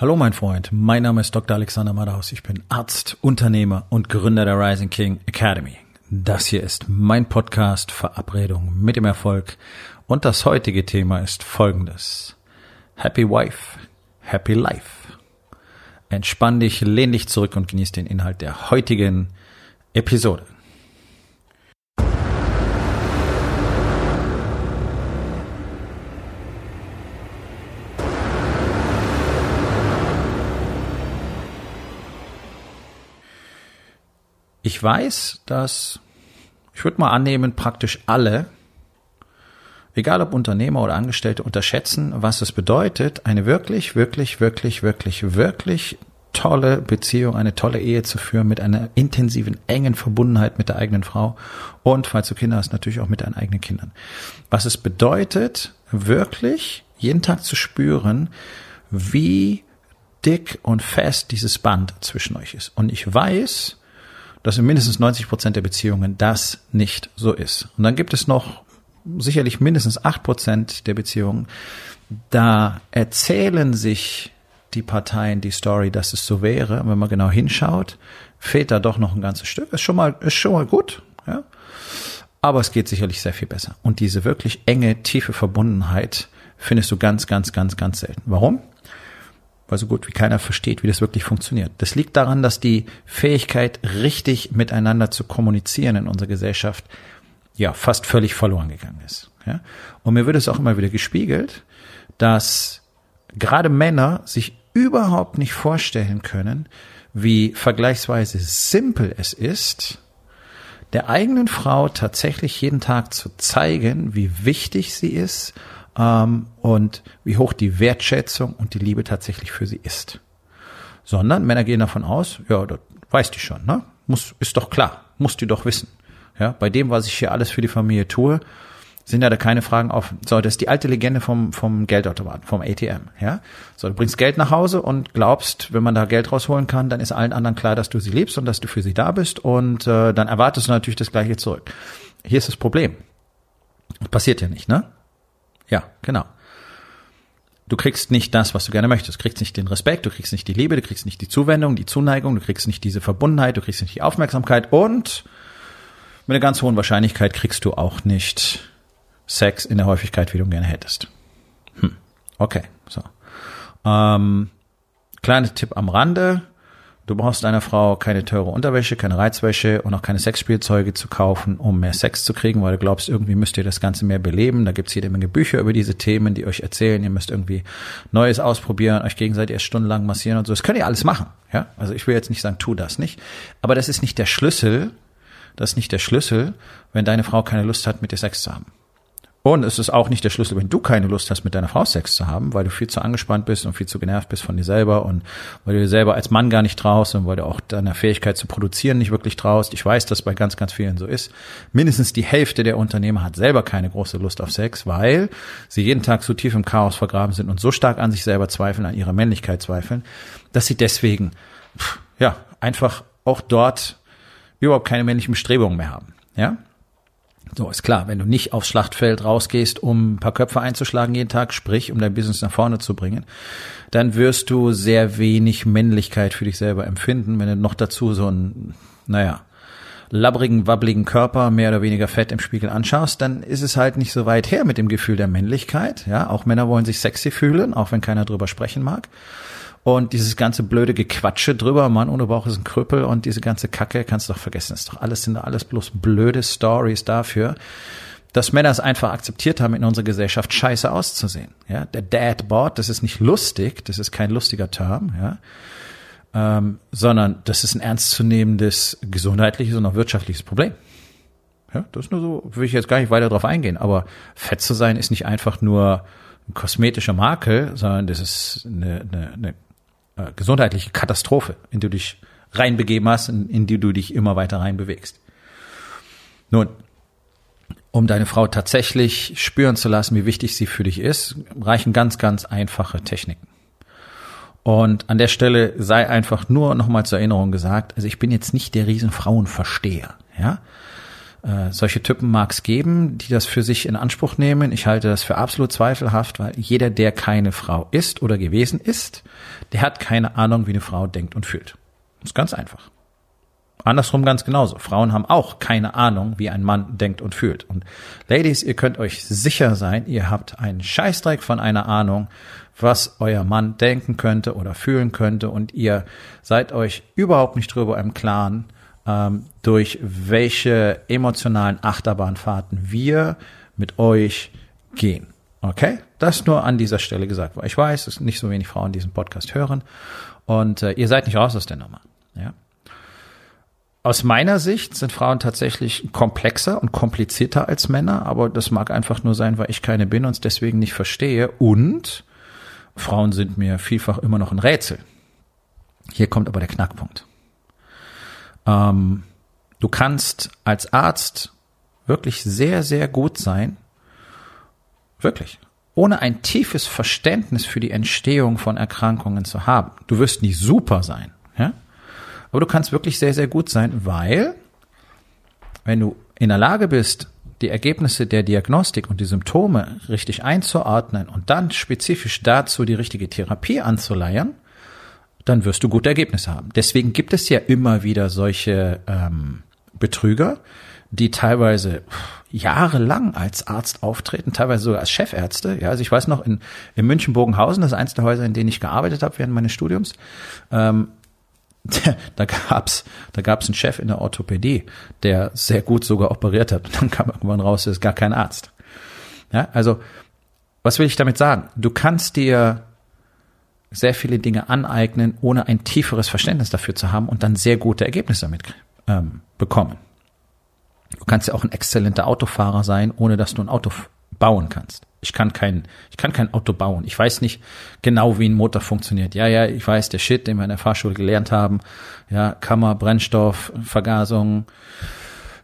Hallo mein Freund, mein Name ist Dr. Alexander Madaus. Ich bin Arzt, Unternehmer und Gründer der Rising King Academy. Das hier ist mein Podcast Verabredung mit dem Erfolg und das heutige Thema ist folgendes. Happy Wife, Happy Life. Entspann dich, lehn dich zurück und genieß den Inhalt der heutigen Episode. Ich weiß, dass, ich würde mal annehmen, praktisch alle, egal ob Unternehmer oder Angestellte, unterschätzen, was es bedeutet, eine wirklich, wirklich, wirklich, wirklich, wirklich tolle Beziehung, eine tolle Ehe zu führen mit einer intensiven, engen Verbundenheit mit der eigenen Frau und, falls du Kinder hast, natürlich auch mit deinen eigenen Kindern. Was es bedeutet, wirklich jeden Tag zu spüren, wie dick und fest dieses Band zwischen euch ist. Und ich weiß, dass in mindestens 90 Prozent der Beziehungen das nicht so ist. Und dann gibt es noch sicherlich mindestens acht Prozent der Beziehungen, da erzählen sich die Parteien die Story, dass es so wäre. Und wenn man genau hinschaut, fehlt da doch noch ein ganzes Stück. Ist schon mal, ist schon mal gut, ja. Aber es geht sicherlich sehr viel besser. Und diese wirklich enge, tiefe Verbundenheit findest du ganz, ganz, ganz, ganz selten. Warum? Weil so gut wie keiner versteht, wie das wirklich funktioniert. Das liegt daran, dass die Fähigkeit, richtig miteinander zu kommunizieren in unserer Gesellschaft, ja, fast völlig verloren gegangen ist. Ja? Und mir wird es auch immer wieder gespiegelt, dass gerade Männer sich überhaupt nicht vorstellen können, wie vergleichsweise simpel es ist, der eigenen Frau tatsächlich jeden Tag zu zeigen, wie wichtig sie ist ähm, und wie hoch die Wertschätzung und die Liebe tatsächlich für sie ist. Sondern Männer gehen davon aus, ja, das weiß die schon, ne? Muss, ist doch klar, muss die doch wissen. Ja, bei dem, was ich hier alles für die Familie tue, sind ja da keine Fragen offen. So, das ist die alte Legende vom, vom Geldautomaten, vom ATM, ja. So, du bringst Geld nach Hause und glaubst, wenn man da Geld rausholen kann, dann ist allen anderen klar, dass du sie liebst und dass du für sie da bist und äh, dann erwartest du natürlich das Gleiche zurück. Hier ist das Problem. Das passiert ja nicht, ne? Ja, genau. Du kriegst nicht das, was du gerne möchtest. Du kriegst nicht den Respekt, du kriegst nicht die Liebe, du kriegst nicht die Zuwendung, die Zuneigung, du kriegst nicht diese Verbundenheit, du kriegst nicht die Aufmerksamkeit und mit einer ganz hohen Wahrscheinlichkeit kriegst du auch nicht Sex in der Häufigkeit, wie du gerne hättest. Hm. Okay, so. Ähm, kleiner Tipp am Rande. Du brauchst deiner Frau keine teure Unterwäsche, keine Reizwäsche und auch keine Sexspielzeuge zu kaufen, um mehr Sex zu kriegen, weil du glaubst, irgendwie müsst ihr das Ganze mehr beleben. Da gibt's jede Menge Bücher über diese Themen, die euch erzählen, ihr müsst irgendwie Neues ausprobieren, euch gegenseitig erst stundenlang massieren und so. Das könnt ihr alles machen. Ja, also ich will jetzt nicht sagen, tu das nicht. Aber das ist nicht der Schlüssel. Das ist nicht der Schlüssel, wenn deine Frau keine Lust hat, mit dir Sex zu haben. Und es ist auch nicht der Schlüssel, wenn du keine Lust hast, mit deiner Frau Sex zu haben, weil du viel zu angespannt bist und viel zu genervt bist von dir selber und weil du dir selber als Mann gar nicht traust und weil du auch deiner Fähigkeit zu produzieren nicht wirklich traust. Ich weiß, dass bei ganz, ganz vielen so ist. Mindestens die Hälfte der Unternehmer hat selber keine große Lust auf Sex, weil sie jeden Tag so tief im Chaos vergraben sind und so stark an sich selber zweifeln, an ihrer Männlichkeit zweifeln, dass sie deswegen, ja, einfach auch dort überhaupt keine männlichen Bestrebungen mehr haben. Ja, so, ist klar, wenn du nicht aufs Schlachtfeld rausgehst, um ein paar Köpfe einzuschlagen jeden Tag, sprich, um dein Business nach vorne zu bringen, dann wirst du sehr wenig Männlichkeit für dich selber empfinden, wenn du noch dazu so einen, naja, labbrigen, wabbligen Körper, mehr oder weniger fett im Spiegel anschaust, dann ist es halt nicht so weit her mit dem Gefühl der Männlichkeit. Ja, auch Männer wollen sich sexy fühlen, auch wenn keiner drüber sprechen mag. Und dieses ganze blöde Gequatsche drüber, Mann ohne Bauch ist ein Krüppel und diese ganze Kacke kannst du doch vergessen. Das ist doch alles, sind alles bloß blöde Stories dafür, dass Männer es einfach akzeptiert haben, in unserer Gesellschaft scheiße auszusehen. Ja, der Dadbot, das ist nicht lustig, das ist kein lustiger Term, ja, ähm, sondern das ist ein ernstzunehmendes gesundheitliches und auch wirtschaftliches Problem. Ja, das ist nur so, will ich jetzt gar nicht weiter drauf eingehen, aber fett zu sein ist nicht einfach nur ein kosmetischer Makel, sondern das ist eine, eine, eine äh, gesundheitliche Katastrophe, in die du dich reinbegeben hast, in, in die du dich immer weiter reinbewegst. Nun, um deine Frau tatsächlich spüren zu lassen, wie wichtig sie für dich ist, reichen ganz, ganz einfache Techniken. Und an der Stelle sei einfach nur nochmal zur Erinnerung gesagt, also ich bin jetzt nicht der Riesenfrauenversteher, ja. Äh, solche Typen mag es geben, die das für sich in Anspruch nehmen. Ich halte das für absolut zweifelhaft, weil jeder, der keine Frau ist oder gewesen ist, der hat keine Ahnung, wie eine Frau denkt und fühlt. Das ist ganz einfach. Andersrum ganz genauso. Frauen haben auch keine Ahnung, wie ein Mann denkt und fühlt. Und Ladies, ihr könnt euch sicher sein, ihr habt einen Scheißdreck von einer Ahnung, was euer Mann denken könnte oder fühlen könnte. Und ihr seid euch überhaupt nicht drüber im Klaren, ähm, durch welche emotionalen Achterbahnfahrten wir mit euch gehen. Okay? Das nur an dieser Stelle gesagt, ich weiß, dass nicht so wenig Frauen diesen Podcast hören und äh, ihr seid nicht raus aus der Nummer. Ja? Aus meiner Sicht sind Frauen tatsächlich komplexer und komplizierter als Männer, aber das mag einfach nur sein, weil ich keine bin und es deswegen nicht verstehe. Und Frauen sind mir vielfach immer noch ein Rätsel. Hier kommt aber der Knackpunkt. Ähm, du kannst als Arzt wirklich sehr, sehr gut sein. Wirklich. Ohne ein tiefes Verständnis für die Entstehung von Erkrankungen zu haben. Du wirst nicht super sein. Ja? Aber du kannst wirklich sehr, sehr gut sein, weil wenn du in der Lage bist, die Ergebnisse der Diagnostik und die Symptome richtig einzuordnen und dann spezifisch dazu die richtige Therapie anzuleiern, dann wirst du gute Ergebnisse haben. Deswegen gibt es ja immer wieder solche ähm, Betrüger, die teilweise jahrelang als Arzt auftreten, teilweise sogar als Chefärzte. Ja, also ich weiß noch, in, in München-Bogenhausen, das ist eins der Häuser, in denen ich gearbeitet habe während meines Studiums, ähm, da gab's, da gab's einen Chef in der Orthopädie, der sehr gut sogar operiert hat. Und dann kam irgendwann raus, er ist gar kein Arzt. Ja, also, was will ich damit sagen? Du kannst dir sehr viele Dinge aneignen, ohne ein tieferes Verständnis dafür zu haben und dann sehr gute Ergebnisse damit ähm, bekommen. Du kannst ja auch ein exzellenter Autofahrer sein, ohne dass du ein Auto bauen kannst. Ich kann kein, ich kann kein Auto bauen. Ich weiß nicht genau, wie ein Motor funktioniert. Ja, ja, ich weiß, der Shit, den wir in der Fahrschule gelernt haben. Ja, Kammer, Brennstoff, Vergasung,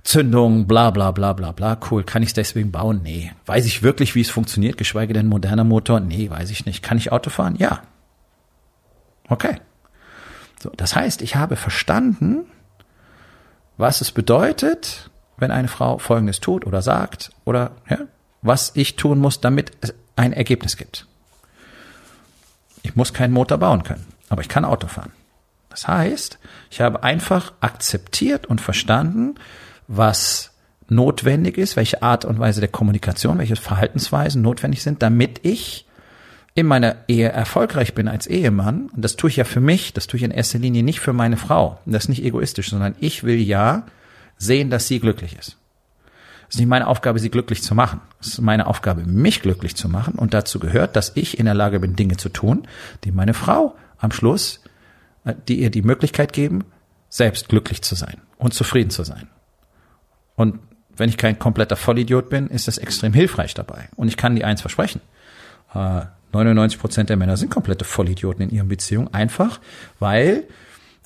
Zündung, bla, bla, bla, bla, bla. Cool. Kann ich es deswegen bauen? Nee. Weiß ich wirklich, wie es funktioniert? Geschweige denn moderner Motor? Nee, weiß ich nicht. Kann ich Auto fahren? Ja. Okay. So, das heißt, ich habe verstanden, was es bedeutet, wenn eine Frau Folgendes tut oder sagt oder ja, was ich tun muss, damit es ein Ergebnis gibt. Ich muss keinen Motor bauen können, aber ich kann Auto fahren. Das heißt, ich habe einfach akzeptiert und verstanden, was notwendig ist, welche Art und Weise der Kommunikation, welche Verhaltensweisen notwendig sind, damit ich in meiner Ehe erfolgreich bin als Ehemann. Und das tue ich ja für mich, das tue ich in erster Linie nicht für meine Frau. Das ist nicht egoistisch, sondern ich will ja sehen, dass sie glücklich ist. Es ist nicht meine Aufgabe, sie glücklich zu machen. Es ist meine Aufgabe, mich glücklich zu machen. Und dazu gehört, dass ich in der Lage bin, Dinge zu tun, die meine Frau am Schluss, äh, die ihr die Möglichkeit geben, selbst glücklich zu sein und zufrieden zu sein. Und wenn ich kein kompletter Vollidiot bin, ist das extrem hilfreich dabei. Und ich kann die eins versprechen. 99 äh, Prozent der Männer sind komplette Vollidioten in ihren Beziehungen, einfach weil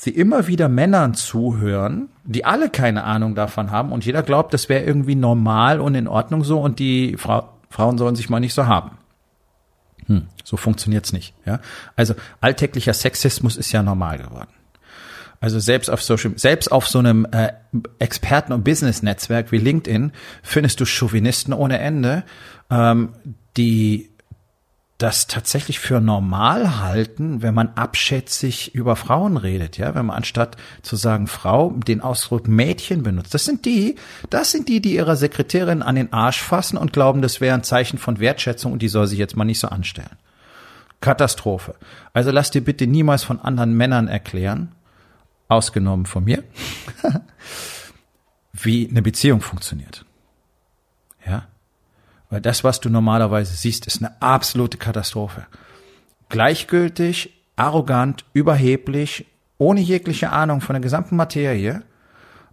sie immer wieder Männern zuhören, die alle keine Ahnung davon haben und jeder glaubt, das wäre irgendwie normal und in Ordnung so und die Frau, Frauen sollen sich mal nicht so haben. Hm, so funktioniert's nicht. Ja? Also alltäglicher Sexismus ist ja normal geworden. Also selbst auf Social, selbst auf so einem äh, Experten- und Business-Netzwerk wie LinkedIn findest du Chauvinisten ohne Ende, ähm, die das tatsächlich für normal halten, wenn man abschätzig über Frauen redet, ja, wenn man anstatt zu sagen Frau den Ausdruck Mädchen benutzt. Das sind die, das sind die, die ihrer Sekretärin an den Arsch fassen und glauben, das wäre ein Zeichen von Wertschätzung und die soll sich jetzt mal nicht so anstellen. Katastrophe. Also lass dir bitte niemals von anderen Männern erklären, ausgenommen von mir, wie eine Beziehung funktioniert. Ja, weil das, was du normalerweise siehst, ist eine absolute Katastrophe. Gleichgültig, arrogant, überheblich, ohne jegliche Ahnung von der gesamten Materie,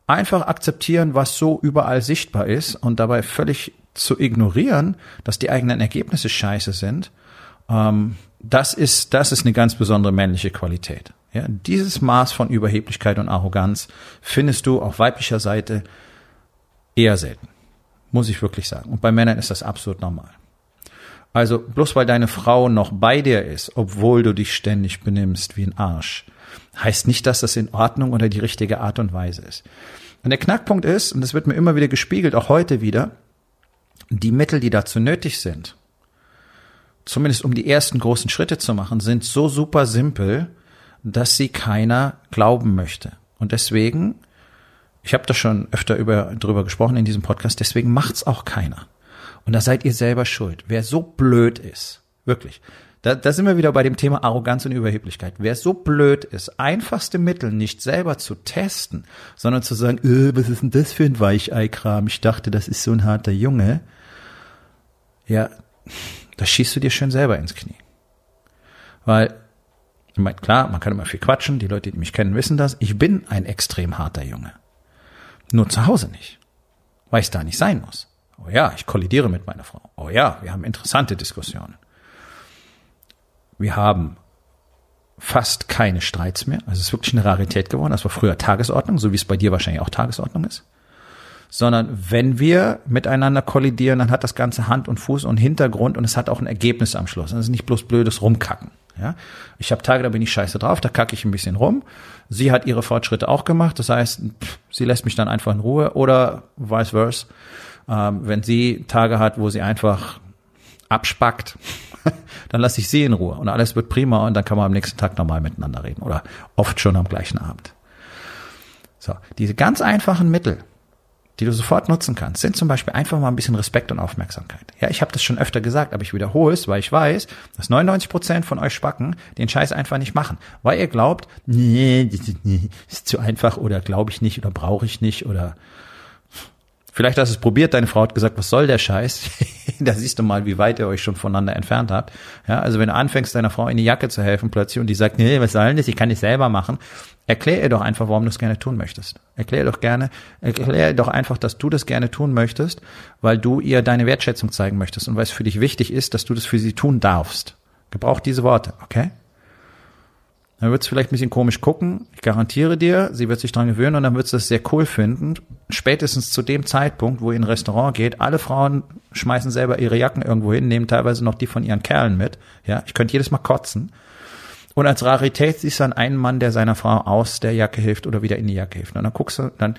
einfach akzeptieren, was so überall sichtbar ist und dabei völlig zu ignorieren, dass die eigenen Ergebnisse scheiße sind, ähm, das ist, das ist eine ganz besondere männliche Qualität. Ja, dieses Maß von Überheblichkeit und Arroganz findest du auf weiblicher Seite eher selten. Muss ich wirklich sagen. Und bei Männern ist das absolut normal. Also bloß weil deine Frau noch bei dir ist, obwohl du dich ständig benimmst wie ein Arsch, heißt nicht, dass das in Ordnung oder die richtige Art und Weise ist. Und der Knackpunkt ist, und das wird mir immer wieder gespiegelt, auch heute wieder, die Mittel, die dazu nötig sind, zumindest um die ersten großen Schritte zu machen, sind so super simpel, dass sie keiner glauben möchte. Und deswegen, ich habe da schon öfter über, drüber gesprochen in diesem Podcast, deswegen macht's auch keiner. Und da seid ihr selber schuld. Wer so blöd ist, wirklich, da, da sind wir wieder bei dem Thema Arroganz und Überheblichkeit. Wer so blöd ist, einfachste Mittel nicht selber zu testen, sondern zu sagen, äh, was ist denn das für ein Weicheikram? Ich dachte, das ist so ein harter Junge. Ja, da schießt du dir schön selber ins Knie. Weil, klar, man kann immer viel quatschen, die Leute, die mich kennen, wissen das. Ich bin ein extrem harter Junge. Nur zu Hause nicht. Weil ich da nicht sein muss. Oh ja, ich kollidiere mit meiner Frau. Oh ja, wir haben interessante Diskussionen. Wir haben fast keine Streits mehr. Also es ist wirklich eine Rarität geworden. Das war früher Tagesordnung, so wie es bei dir wahrscheinlich auch Tagesordnung ist. Sondern wenn wir miteinander kollidieren, dann hat das Ganze Hand und Fuß und Hintergrund und es hat auch ein Ergebnis am Schluss. Das ist nicht bloß blödes Rumkacken. Ja, ich habe Tage, da bin ich scheiße drauf, da kacke ich ein bisschen rum. Sie hat ihre Fortschritte auch gemacht, das heißt, pff, sie lässt mich dann einfach in Ruhe oder vice versa. Ähm, wenn sie Tage hat, wo sie einfach abspackt, dann lasse ich sie in Ruhe und alles wird prima und dann kann man am nächsten Tag nochmal miteinander reden oder oft schon am gleichen Abend. So, diese ganz einfachen Mittel, die du sofort nutzen kannst, sind zum Beispiel einfach mal ein bisschen Respekt und Aufmerksamkeit. Ja, ich habe das schon öfter gesagt, aber ich wiederhole es, weil ich weiß, dass 99 Prozent von euch Spacken den Scheiß einfach nicht machen, weil ihr glaubt, nee, ist zu einfach oder glaube ich nicht oder brauche ich nicht oder Vielleicht hast du es probiert, deine Frau hat gesagt, was soll der Scheiß? da siehst du mal, wie weit ihr euch schon voneinander entfernt habt. Ja, also wenn du anfängst, deiner Frau in die Jacke zu helfen plötzlich und die sagt, nee, was soll denn das? Ich kann das selber machen. Erklär ihr doch einfach, warum du es gerne tun möchtest. Erklär doch gerne, erklär doch einfach, dass du das gerne tun möchtest, weil du ihr deine Wertschätzung zeigen möchtest und weil es für dich wichtig ist, dass du das für sie tun darfst. Gebrauch diese Worte, okay? Dann wird es vielleicht ein bisschen komisch gucken. Ich garantiere dir, sie wird sich dran gewöhnen und dann wird sie es sehr cool finden. Spätestens zu dem Zeitpunkt, wo ihr in ein Restaurant geht, alle Frauen schmeißen selber ihre Jacken irgendwo hin, nehmen teilweise noch die von ihren Kerlen mit. Ja, ich könnte jedes Mal kotzen. Und als Rarität siehst du dann einen Mann, der seiner Frau aus der Jacke hilft oder wieder in die Jacke hilft. Und dann guckst du, dann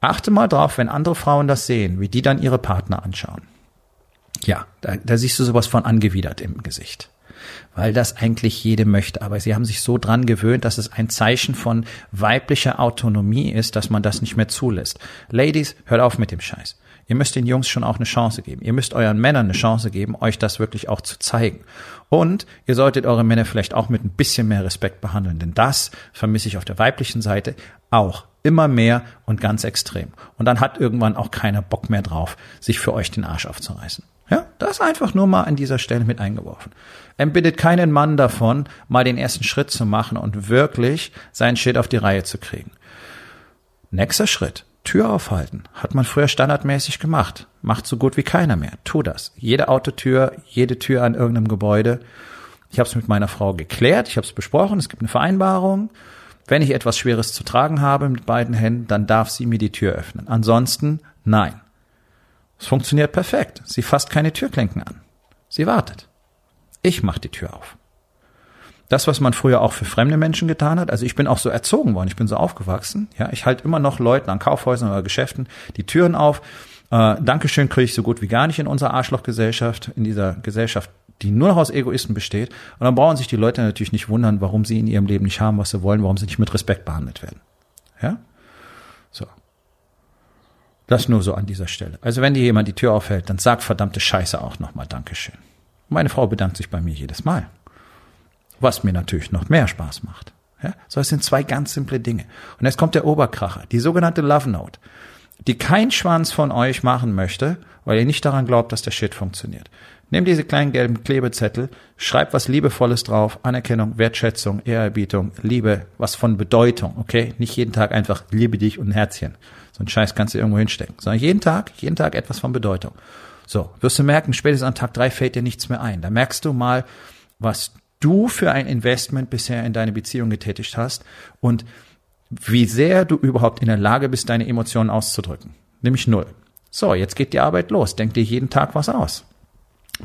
achte mal drauf, wenn andere Frauen das sehen, wie die dann ihre Partner anschauen. Ja, da, da siehst du sowas von angewidert im Gesicht weil das eigentlich jede möchte. Aber sie haben sich so dran gewöhnt, dass es ein Zeichen von weiblicher Autonomie ist, dass man das nicht mehr zulässt. Ladies, hört auf mit dem Scheiß. Ihr müsst den Jungs schon auch eine Chance geben. Ihr müsst euren Männern eine Chance geben, euch das wirklich auch zu zeigen. Und ihr solltet eure Männer vielleicht auch mit ein bisschen mehr Respekt behandeln, denn das vermisse ich auf der weiblichen Seite auch immer mehr und ganz extrem. Und dann hat irgendwann auch keiner Bock mehr drauf, sich für euch den Arsch aufzureißen. Ja, das einfach nur mal an dieser Stelle mit eingeworfen. Er bittet keinen Mann davon, mal den ersten Schritt zu machen und wirklich seinen Shit auf die Reihe zu kriegen. Nächster Schritt. Tür aufhalten. Hat man früher standardmäßig gemacht. Macht so gut wie keiner mehr. Tu das. Jede Autotür, jede Tür an irgendeinem Gebäude. Ich habe es mit meiner Frau geklärt, ich habe es besprochen, es gibt eine Vereinbarung. Wenn ich etwas Schweres zu tragen habe mit beiden Händen, dann darf sie mir die Tür öffnen. Ansonsten nein. Es funktioniert perfekt. Sie fasst keine Türklinken an. Sie wartet. Ich mache die Tür auf. Das, was man früher auch für fremde Menschen getan hat, also ich bin auch so erzogen worden, ich bin so aufgewachsen, ja, ich halte immer noch Leuten an Kaufhäusern oder Geschäften die Türen auf. Äh, Dankeschön kriege ich so gut wie gar nicht in unserer Arschlochgesellschaft, in dieser Gesellschaft, die nur noch aus Egoisten besteht. Und dann brauchen sich die Leute natürlich nicht wundern, warum sie in ihrem Leben nicht haben, was sie wollen, warum sie nicht mit Respekt behandelt werden. Ja? Das nur so an dieser Stelle. Also wenn dir jemand die Tür aufhält, dann sag verdammte Scheiße auch nochmal Dankeschön. Meine Frau bedankt sich bei mir jedes Mal. Was mir natürlich noch mehr Spaß macht. Ja, so, es sind zwei ganz simple Dinge. Und jetzt kommt der Oberkracher, die sogenannte Love Note, die kein Schwanz von euch machen möchte, weil ihr nicht daran glaubt, dass der Shit funktioniert. Nehmt diese kleinen gelben Klebezettel, schreibt was Liebevolles drauf, Anerkennung, Wertschätzung, Ehrerbietung, Liebe, was von Bedeutung, okay? Nicht jeden Tag einfach liebe dich und ein Herzchen. So ein Scheiß kannst du irgendwo hinstecken. Sondern jeden Tag, jeden Tag etwas von Bedeutung. So, wirst du merken, spätestens an Tag drei fällt dir nichts mehr ein. Da merkst du mal, was du für ein Investment bisher in deine Beziehung getätigt hast und wie sehr du überhaupt in der Lage bist, deine Emotionen auszudrücken. Nämlich null. So, jetzt geht die Arbeit los. Denk dir jeden Tag was aus.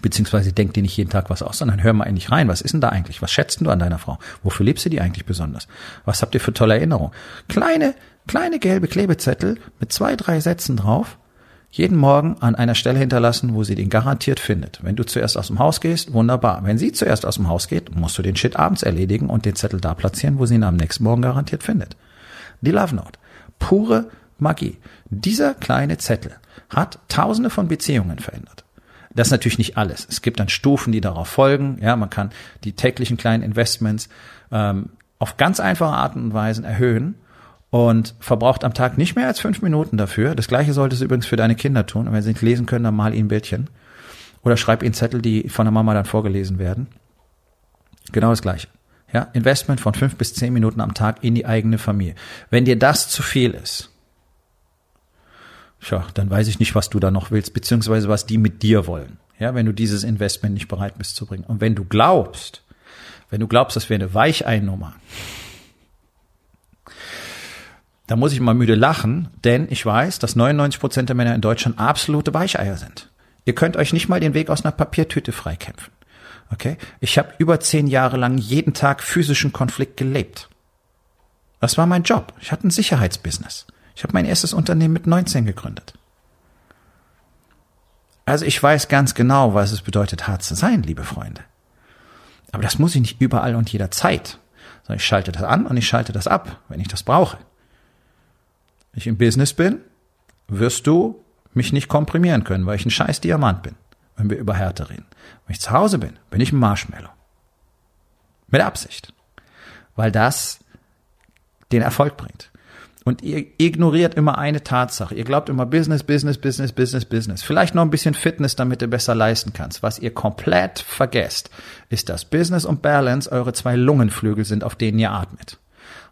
Beziehungsweise denk dir nicht jeden Tag was aus, sondern hör mal in dich rein. Was ist denn da eigentlich? Was schätzt du an deiner Frau? Wofür liebst du die eigentlich besonders? Was habt ihr für tolle Erinnerungen? Kleine, kleine gelbe Klebezettel mit zwei, drei Sätzen drauf. Jeden Morgen an einer Stelle hinterlassen, wo sie den garantiert findet. Wenn du zuerst aus dem Haus gehst, wunderbar. Wenn sie zuerst aus dem Haus geht, musst du den Shit abends erledigen und den Zettel da platzieren, wo sie ihn am nächsten Morgen garantiert findet. Die Love Note. Pure Magie. Dieser kleine Zettel hat tausende von Beziehungen verändert. Das ist natürlich nicht alles. Es gibt dann Stufen, die darauf folgen. Ja, man kann die täglichen kleinen Investments ähm, auf ganz einfache Arten und Weisen erhöhen und verbraucht am Tag nicht mehr als fünf Minuten dafür. Das gleiche solltest du übrigens für deine Kinder tun. Und wenn sie nicht lesen können, dann mal ihnen Bildchen. Oder schreib ihnen Zettel, die von der Mama dann vorgelesen werden. Genau das gleiche. Ja, Investment von fünf bis zehn Minuten am Tag in die eigene Familie. Wenn dir das zu viel ist, Tja, dann weiß ich nicht, was du da noch willst, beziehungsweise was die mit dir wollen. Ja, wenn du dieses Investment nicht bereit bist zu bringen. Und wenn du glaubst, wenn du glaubst, das wäre eine Weicheinnummer, da muss ich mal müde lachen, denn ich weiß, dass 99 Prozent der Männer in Deutschland absolute Weicheier sind. Ihr könnt euch nicht mal den Weg aus einer Papiertüte freikämpfen. Okay? Ich habe über zehn Jahre lang jeden Tag physischen Konflikt gelebt. Das war mein Job. Ich hatte ein Sicherheitsbusiness. Ich habe mein erstes Unternehmen mit 19 gegründet. Also ich weiß ganz genau, was es bedeutet, hart zu sein, liebe Freunde. Aber das muss ich nicht überall und jederzeit. Sondern ich schalte das an und ich schalte das ab, wenn ich das brauche. Wenn ich im Business bin, wirst du mich nicht komprimieren können, weil ich ein scheiß Diamant bin, wenn wir über Härte reden. Wenn ich zu Hause bin, bin ich ein Marshmallow. Mit Absicht. Weil das den Erfolg bringt. Und ihr ignoriert immer eine Tatsache. Ihr glaubt immer Business, Business, Business, Business, Business. Vielleicht noch ein bisschen Fitness, damit du besser leisten kannst. Was ihr komplett vergesst, ist, dass Business und Balance eure zwei Lungenflügel sind, auf denen ihr atmet.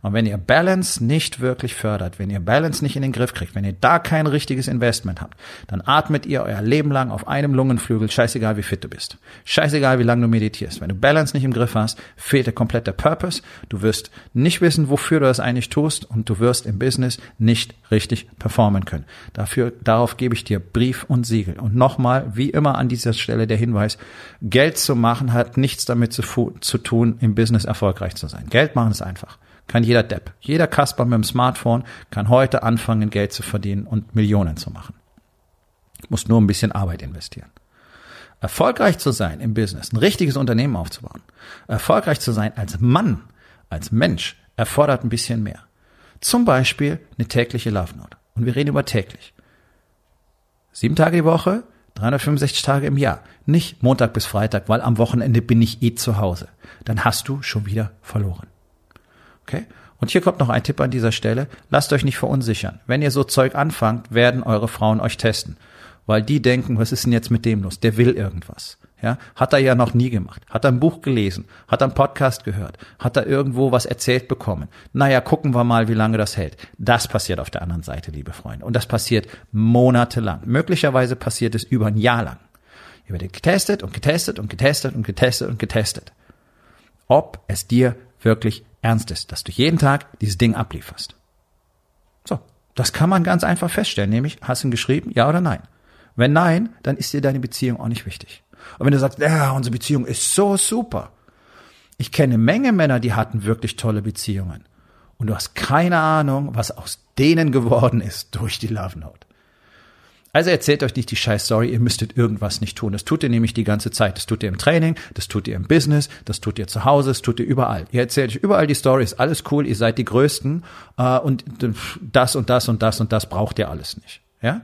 Und wenn ihr Balance nicht wirklich fördert, wenn ihr Balance nicht in den Griff kriegt, wenn ihr da kein richtiges Investment habt, dann atmet ihr euer Leben lang auf einem Lungenflügel, scheißegal wie fit du bist. Scheißegal wie lange du meditierst. Wenn du Balance nicht im Griff hast, fehlt dir komplett der Purpose. Du wirst nicht wissen, wofür du das eigentlich tust und du wirst im Business nicht richtig performen können. Dafür, darauf gebe ich dir Brief und Siegel. Und nochmal, wie immer an dieser Stelle der Hinweis, Geld zu machen hat nichts damit zu, zu tun, im Business erfolgreich zu sein. Geld machen ist einfach. Kann jeder Depp. Jeder Kasper mit dem Smartphone kann heute anfangen, Geld zu verdienen und Millionen zu machen. Muss nur ein bisschen Arbeit investieren. Erfolgreich zu sein im Business, ein richtiges Unternehmen aufzubauen, erfolgreich zu sein als Mann, als Mensch, erfordert ein bisschen mehr. Zum Beispiel eine tägliche Love Note. Und wir reden über täglich. Sieben Tage die Woche, 365 Tage im Jahr. Nicht Montag bis Freitag, weil am Wochenende bin ich eh zu Hause. Dann hast du schon wieder verloren. Okay? Und hier kommt noch ein Tipp an dieser Stelle. Lasst euch nicht verunsichern. Wenn ihr so Zeug anfangt, werden eure Frauen euch testen. Weil die denken, was ist denn jetzt mit dem los? Der will irgendwas. Ja, hat er ja noch nie gemacht. Hat er ein Buch gelesen, hat er einen Podcast gehört, hat er irgendwo was erzählt bekommen. Naja, gucken wir mal, wie lange das hält. Das passiert auf der anderen Seite, liebe Freunde. Und das passiert monatelang. Möglicherweise passiert es über ein Jahr lang. Ihr werdet getestet und getestet und getestet und getestet und getestet. Ob es dir wirklich ernst ist, dass du jeden Tag dieses Ding ablieferst. So, das kann man ganz einfach feststellen, nämlich hast du ihn geschrieben, ja oder nein. Wenn nein, dann ist dir deine Beziehung auch nicht wichtig. Und wenn du sagst, ja, unsere Beziehung ist so super. Ich kenne Menge Männer, die hatten wirklich tolle Beziehungen. Und du hast keine Ahnung, was aus denen geworden ist durch die Love Note. Also erzählt euch nicht die scheiß Story, ihr müsstet irgendwas nicht tun. Das tut ihr nämlich die ganze Zeit. Das tut ihr im Training, das tut ihr im Business, das tut ihr zu Hause, das tut ihr überall. Ihr erzählt euch überall die Stories, alles cool, ihr seid die Größten äh, und das und das und das und das braucht ihr alles nicht. Ja?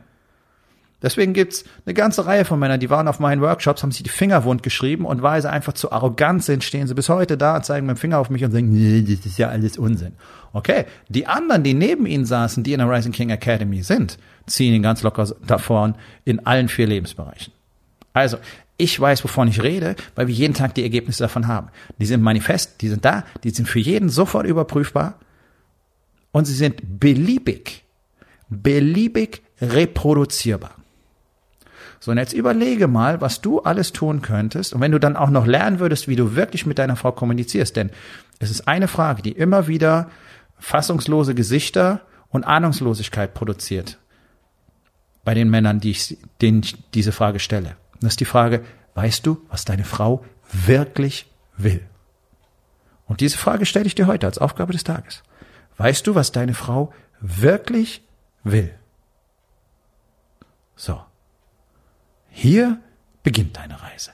Deswegen gibt's eine ganze Reihe von Männern, die waren auf meinen Workshops, haben sich die Finger wund geschrieben und weil sie einfach zu arrogant sind, stehen sie bis heute da und zeigen mit dem Finger auf mich und sagen, nee, das ist ja alles Unsinn. Okay, die anderen, die neben ihnen saßen, die in der Rising King Academy sind, ziehen ihn ganz locker davon in allen vier Lebensbereichen. Also, ich weiß, wovon ich rede, weil wir jeden Tag die Ergebnisse davon haben. Die sind manifest, die sind da, die sind für jeden sofort überprüfbar und sie sind beliebig, beliebig reproduzierbar. So, und jetzt überlege mal, was du alles tun könntest. Und wenn du dann auch noch lernen würdest, wie du wirklich mit deiner Frau kommunizierst, denn es ist eine Frage, die immer wieder fassungslose Gesichter und Ahnungslosigkeit produziert bei den Männern, die ich, denen ich diese Frage stelle. Das ist die Frage, Weißt du, was deine Frau wirklich will? Und diese Frage stelle ich dir heute als Aufgabe des Tages. Weißt du, was deine Frau wirklich will? So. Hier beginnt deine Reise.